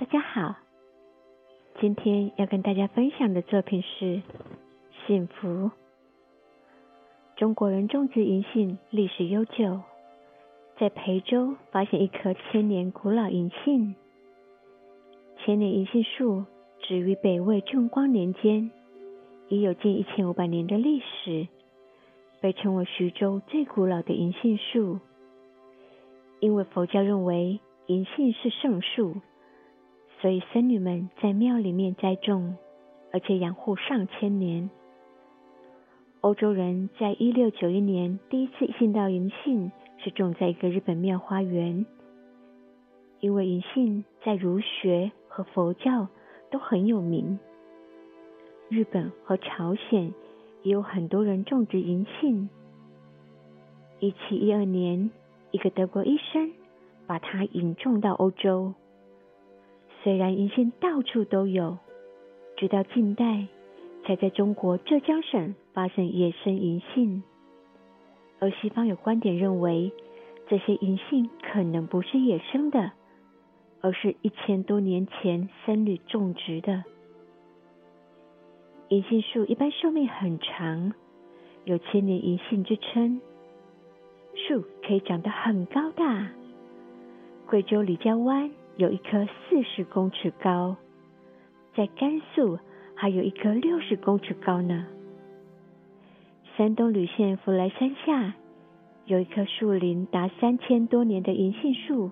大家好，今天要跟大家分享的作品是《幸福》。中国人种植银杏历史悠久，在培州发现一棵千年古老银杏。千年银杏树植于北魏正光年间，已有近一千五百年的历史，被称为徐州最古老的银杏树。因为佛教认为银杏是圣树。所以僧侣们在庙里面栽种，而且养护上千年。欧洲人在一六九一年第一次信到银杏，是种在一个日本庙花园。因为银杏在儒学和佛教都很有名，日本和朝鲜也有很多人种植银杏。一七一二年，一个德国医生把它引种到欧洲。虽然银杏到处都有，直到近代才在中国浙江省发现野生银杏。而西方有观点认为，这些银杏可能不是野生的，而是一千多年前僧侣种植的。银杏树一般寿命很长，有千年银杏之称。树可以长得很高大。贵州李家湾。有一棵四十公尺高，在甘肃还有一棵六十公尺高呢。山东莒县福来山下有一棵树龄达三千多年的银杏树，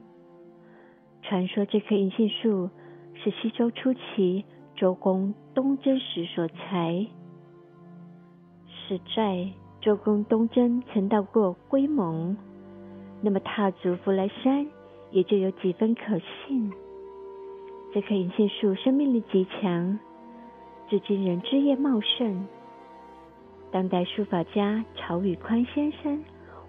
传说这棵银杏树是西周初期周公东征时所采。史在周公东征曾到过龟蒙，那么踏足福来山。也就有几分可信。这棵银杏树生命力极强，至今仍枝叶茂盛。当代书法家曹宇宽先生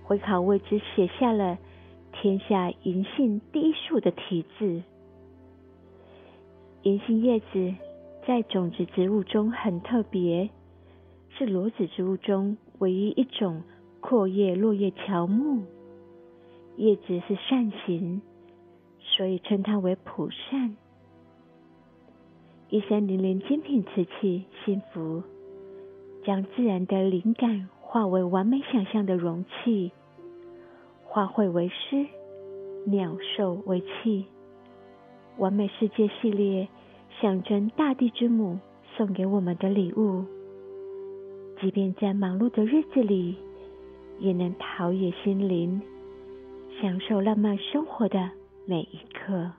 回考为之写下了“天下银杏第一树”的题字。银杏叶子在种子植物中很特别，是裸子植物中唯一一种阔叶落叶乔木，叶子是扇形。所以称它为蒲扇。一三零零精品瓷器，幸福，将自然的灵感化为完美想象的容器，花卉为诗，鸟兽为器，完美世界系列象征大地之母送给我们的礼物，即便在忙碌的日子里，也能陶冶心灵，享受浪漫生活的。每一刻。